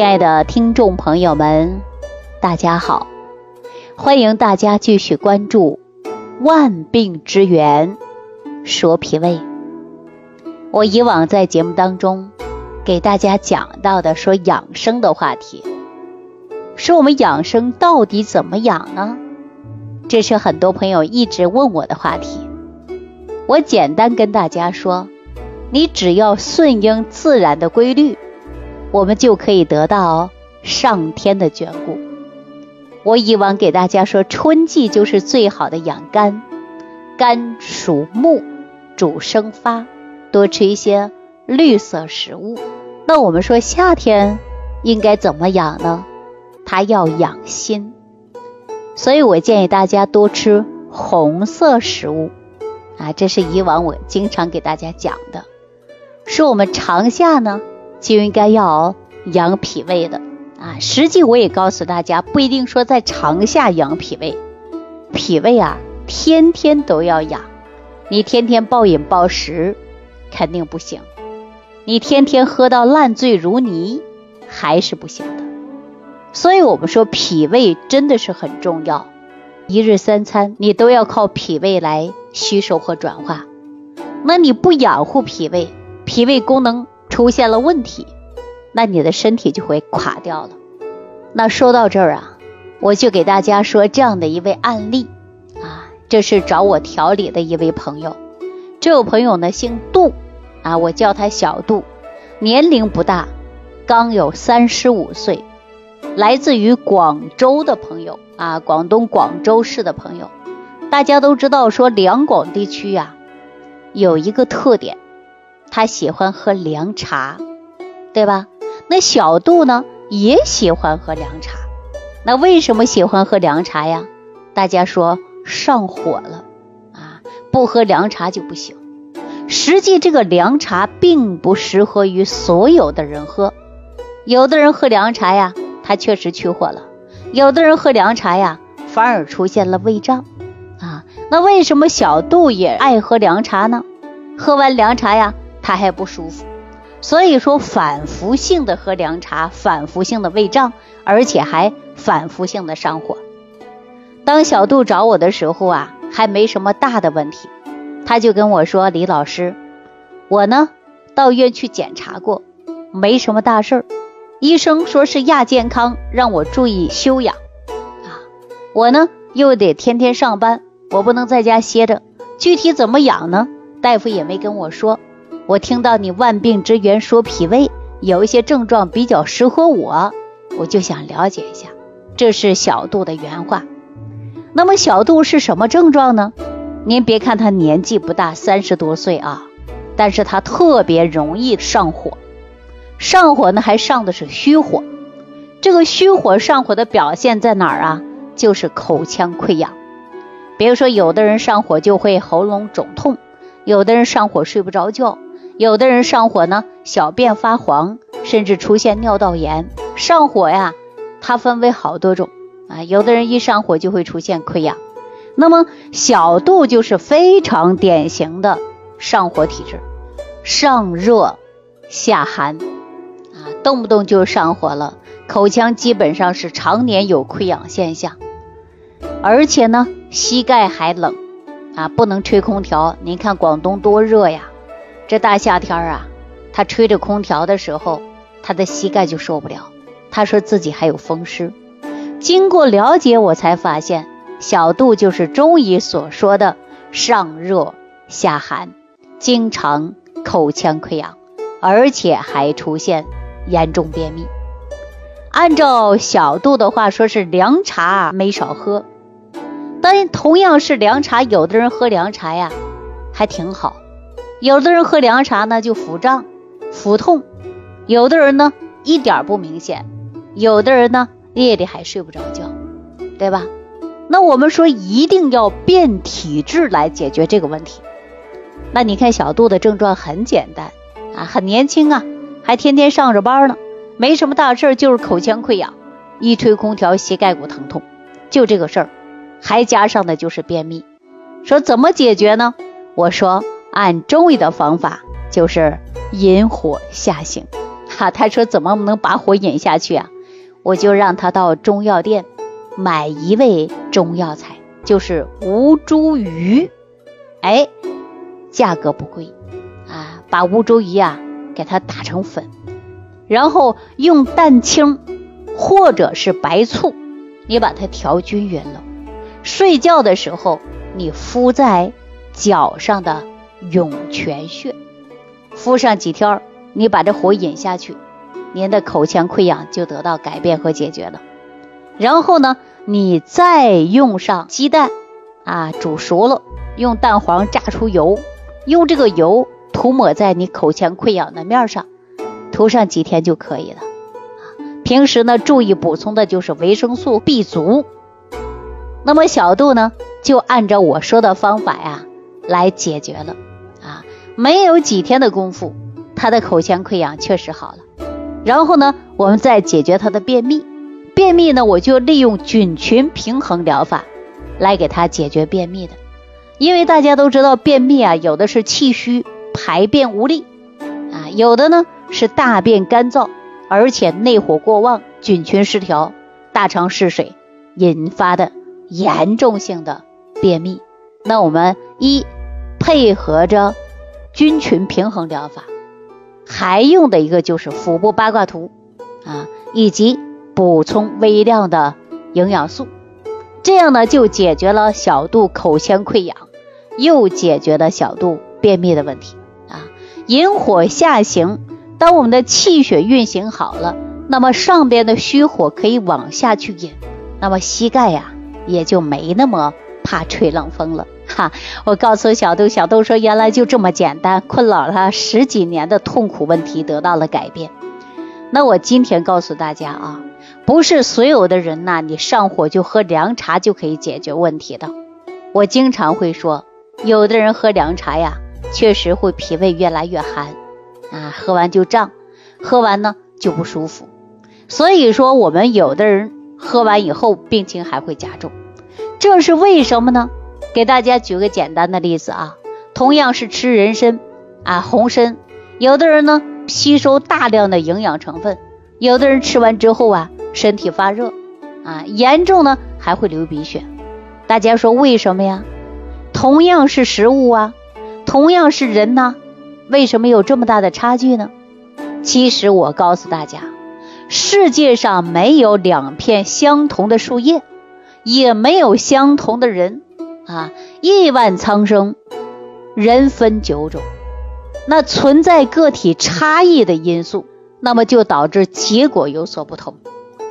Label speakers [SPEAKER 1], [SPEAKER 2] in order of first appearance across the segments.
[SPEAKER 1] 亲爱的听众朋友们，大家好！欢迎大家继续关注《万病之源说脾胃》。我以往在节目当中给大家讲到的说养生的话题，说我们养生到底怎么养呢？这是很多朋友一直问我的话题。我简单跟大家说，你只要顺应自然的规律。我们就可以得到上天的眷顾。我以往给大家说，春季就是最好的养肝，肝属木，主生发，多吃一些绿色食物。那我们说夏天应该怎么养呢？它要养心，所以我建议大家多吃红色食物啊，这是以往我经常给大家讲的。说我们长夏呢。就应该要养脾胃的啊！实际我也告诉大家，不一定说在长夏养脾胃，脾胃啊，天天都要养。你天天暴饮暴食肯定不行，你天天喝到烂醉如泥还是不行的。所以我们说脾胃真的是很重要，一日三餐你都要靠脾胃来吸收和转化。那你不养护脾胃，脾胃功能。出现了问题，那你的身体就会垮掉了。那说到这儿啊，我就给大家说这样的一位案例啊，这是找我调理的一位朋友。这位朋友呢姓杜啊，我叫他小杜，年龄不大，刚有三十五岁，来自于广州的朋友啊，广东广州市的朋友。大家都知道说两广地区呀有一个特点。他喜欢喝凉茶，对吧？那小杜呢也喜欢喝凉茶。那为什么喜欢喝凉茶呀？大家说上火了啊，不喝凉茶就不行。实际这个凉茶并不适合于所有的人喝，有的人喝凉茶呀，他确实去火了；有的人喝凉茶呀，反而出现了胃胀啊。那为什么小杜也爱喝凉茶呢？喝完凉茶呀。他还不舒服，所以说反复性的喝凉茶，反复性的胃胀，而且还反复性的上火。当小杜找我的时候啊，还没什么大的问题，他就跟我说：“李老师，我呢到医院去检查过，没什么大事儿，医生说是亚健康，让我注意休养啊。我呢又得天天上班，我不能在家歇着。具体怎么养呢？大夫也没跟我说。”我听到你万病之源说脾胃有一些症状比较适合我，我就想了解一下。这是小杜的原话。那么小杜是什么症状呢？您别看他年纪不大，三十多岁啊，但是他特别容易上火。上火呢，还上的是虚火。这个虚火上火的表现在哪儿啊？就是口腔溃疡。比如说，有的人上火就会喉咙肿痛，有的人上火睡不着觉。有的人上火呢，小便发黄，甚至出现尿道炎。上火呀，它分为好多种啊。有的人一上火就会出现溃疡，那么小肚就是非常典型的上火体质，上热下寒啊，动不动就上火了，口腔基本上是常年有溃疡现象，而且呢，膝盖还冷啊，不能吹空调。您看广东多热呀。这大夏天啊，他吹着空调的时候，他的膝盖就受不了。他说自己还有风湿。经过了解，我才发现小杜就是中医所说的上热下寒，经常口腔溃疡，而且还出现严重便秘。按照小杜的话说，是凉茶没少喝。但同样是凉茶，有的人喝凉茶呀，还挺好。有的人喝凉茶呢就腹胀、腹痛，有的人呢一点不明显，有的人呢夜里还睡不着觉，对吧？那我们说一定要变体质来解决这个问题。那你看小杜的症状很简单啊，很年轻啊，还天天上着班呢，没什么大事就是口腔溃疡，一吹空调膝盖骨疼痛，就这个事儿，还加上的就是便秘。说怎么解决呢？我说。按中医的方法，就是引火下行，哈，他说怎么能把火引下去啊？我就让他到中药店买一味中药材，就是吴茱萸，哎，价格不贵啊，把吴茱萸啊给它打成粉，然后用蛋清或者是白醋，你把它调均匀了，睡觉的时候你敷在脚上的涌泉穴，敷上几天，你把这火引下去。您的口腔溃疡就得到改变和解决了。然后呢，你再用上鸡蛋啊，煮熟了，用蛋黄炸出油，用这个油涂抹在你口腔溃疡的面上，涂上几天就可以了。平时呢，注意补充的就是维生素 B 族。那么小杜呢，就按照我说的方法呀来解决了啊，没有几天的功夫，他的口腔溃疡确实好了。然后呢，我们再解决他的便秘。便秘呢，我就利用菌群平衡疗法来给他解决便秘的。因为大家都知道，便秘啊，有的是气虚排便无力啊，有的呢是大便干燥，而且内火过旺、菌群失调、大肠失水引发的严重性的便秘。那我们一配合着菌群平衡疗法。还用的一个就是腹部八卦图啊，以及补充微量的营养素，这样呢就解决了小肚口腔溃疡，又解决了小肚便秘的问题啊。引火下行，当我们的气血运行好了，那么上边的虚火可以往下去引，那么膝盖呀也就没那么怕吹冷风了。哈，我告诉小豆，小豆说原来就这么简单，困扰他十几年的痛苦问题得到了改变。那我今天告诉大家啊，不是所有的人呐，你上火就喝凉茶就可以解决问题的。我经常会说，有的人喝凉茶呀，确实会脾胃越来越寒啊，喝完就胀，喝完呢就不舒服。所以说，我们有的人喝完以后病情还会加重，这是为什么呢？给大家举个简单的例子啊，同样是吃人参啊，红参，有的人呢吸收大量的营养成分，有的人吃完之后啊身体发热啊，严重呢还会流鼻血。大家说为什么呀？同样是食物啊，同样是人呐，为什么有这么大的差距呢？其实我告诉大家，世界上没有两片相同的树叶，也没有相同的人。啊，亿万苍生，人分九种，那存在个体差异的因素，那么就导致结果有所不同。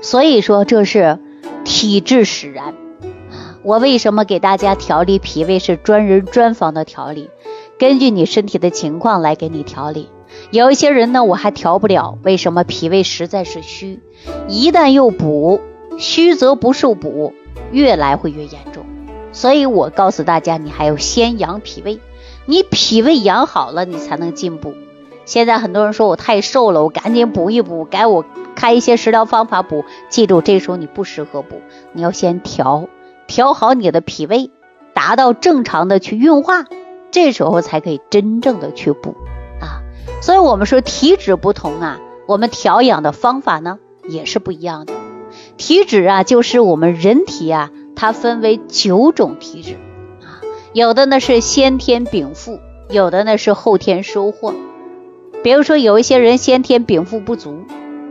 [SPEAKER 1] 所以说这是体质使然。我为什么给大家调理脾胃是专人专方的调理，根据你身体的情况来给你调理。有一些人呢，我还调不了，为什么脾胃实在是虚？一旦又补，虚则不受补，越来会越严重。所以我告诉大家，你还要先养脾胃，你脾胃养好了，你才能进补。现在很多人说我太瘦了，我赶紧补一补，给我开一些食疗方法补。记住，这时候你不适合补，你要先调，调好你的脾胃，达到正常的去运化，这时候才可以真正的去补啊。所以我们说体质不同啊，我们调养的方法呢也是不一样的。体质啊，就是我们人体啊。它分为九种体质啊，有的呢是先天禀赋，有的呢是后天收获。比如说有一些人先天禀赋不足，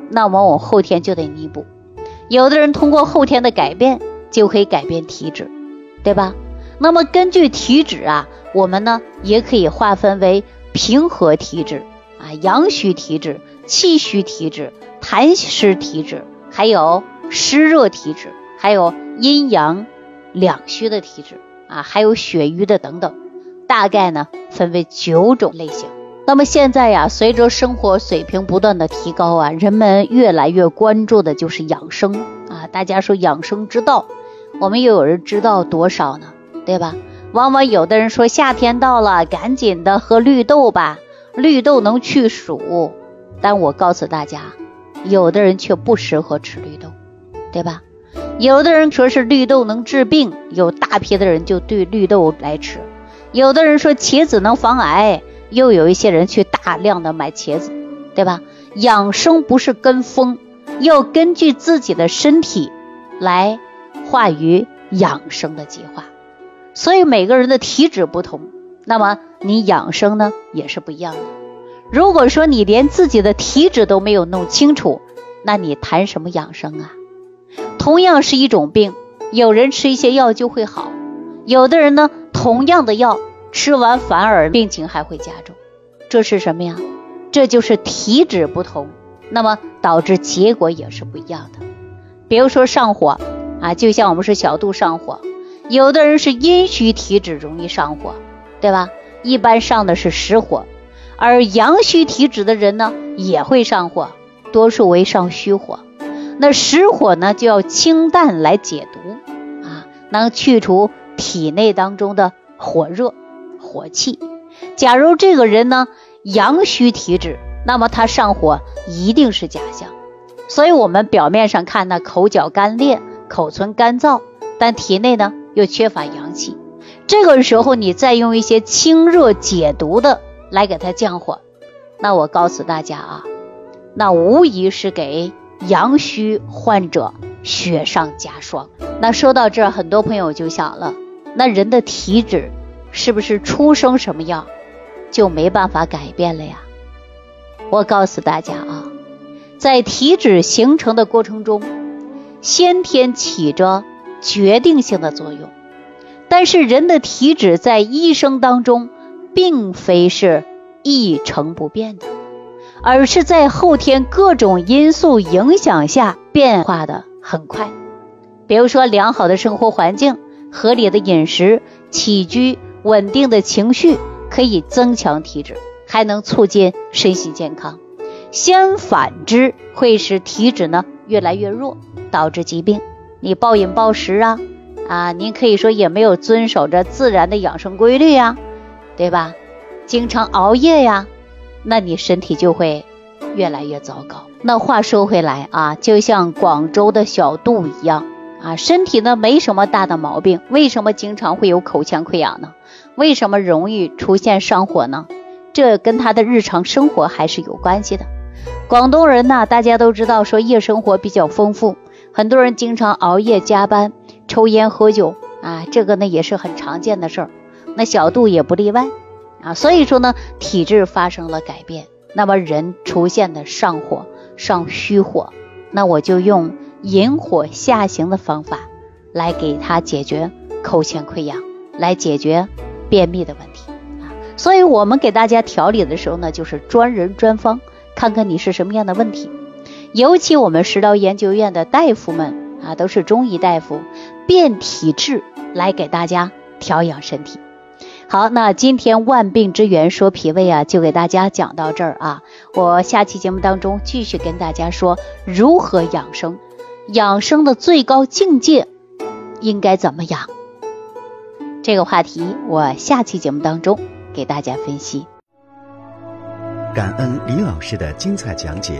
[SPEAKER 1] 那么我后天就得弥补。有的人通过后天的改变就可以改变体质，对吧？那么根据体质啊，我们呢也可以划分为平和体质啊、阳虚体质、气虚体质、痰湿体质，还有湿热体质。还有阴阳两虚的体质啊，还有血瘀的等等，大概呢分为九种类型。那么现在呀，随着生活水平不断的提高啊，人们越来越关注的就是养生啊。大家说养生之道，我们又有人知道多少呢？对吧？往往有的人说夏天到了，赶紧的喝绿豆吧，绿豆能去暑。但我告诉大家，有的人却不适合吃绿豆，对吧？有的人说是绿豆能治病，有大批的人就对绿豆来吃；有的人说茄子能防癌，又有一些人去大量的买茄子，对吧？养生不是跟风，要根据自己的身体来化于养生的计划。所以每个人的体质不同，那么你养生呢也是不一样的。如果说你连自己的体质都没有弄清楚，那你谈什么养生啊？同样是一种病，有人吃一些药就会好，有的人呢，同样的药吃完反而病情还会加重，这是什么呀？这就是体质不同，那么导致结果也是不一样的。比如说上火啊，就像我们是小肚上火。有的人是阴虚体质，容易上火，对吧？一般上的是实火，而阳虚体质的人呢，也会上火，多数为上虚火。那实火呢，就要清淡来解毒啊，能去除体内当中的火热、火气。假如这个人呢，阳虚体质，那么他上火一定是假象。所以我们表面上看呢，口角干裂、口唇干燥，但体内呢？又缺乏阳气，这个时候你再用一些清热解毒的来给他降火，那我告诉大家啊，那无疑是给阳虚患者雪上加霜。那说到这儿，很多朋友就想了，那人的体质是不是出生什么样就没办法改变了呀？我告诉大家啊，在体质形成的过程中，先天起着。决定性的作用，但是人的体质在一生当中，并非是一成不变的，而是在后天各种因素影响下变化的很快。比如说，良好的生活环境、合理的饮食、起居、稳定的情绪，可以增强体质，还能促进身心健康。相反之，会使体质呢越来越弱，导致疾病。你暴饮暴食啊，啊，您可以说也没有遵守着自然的养生规律呀，对吧？经常熬夜呀，那你身体就会越来越糟糕。那话说回来啊，就像广州的小杜一样啊，身体呢没什么大的毛病，为什么经常会有口腔溃疡呢？为什么容易出现上火呢？这跟他的日常生活还是有关系的。广东人呢，大家都知道说夜生活比较丰富。很多人经常熬夜加班、抽烟喝酒啊，这个呢也是很常见的事儿。那小杜也不例外啊，所以说呢，体质发生了改变，那么人出现的上火、上虚火，那我就用引火下行的方法来给他解决口腔溃疡，来解决便秘的问题啊。所以我们给大家调理的时候呢，就是专人专方，看看你是什么样的问题。尤其我们食疗研究院的大夫们啊，都是中医大夫，辨体质来给大家调养身体。好，那今天万病之源说脾胃啊，就给大家讲到这儿啊。我下期节目当中继续跟大家说如何养生，养生的最高境界应该怎么养？这个话题我下期节目当中给大家分析。
[SPEAKER 2] 感恩李老师的精彩讲解。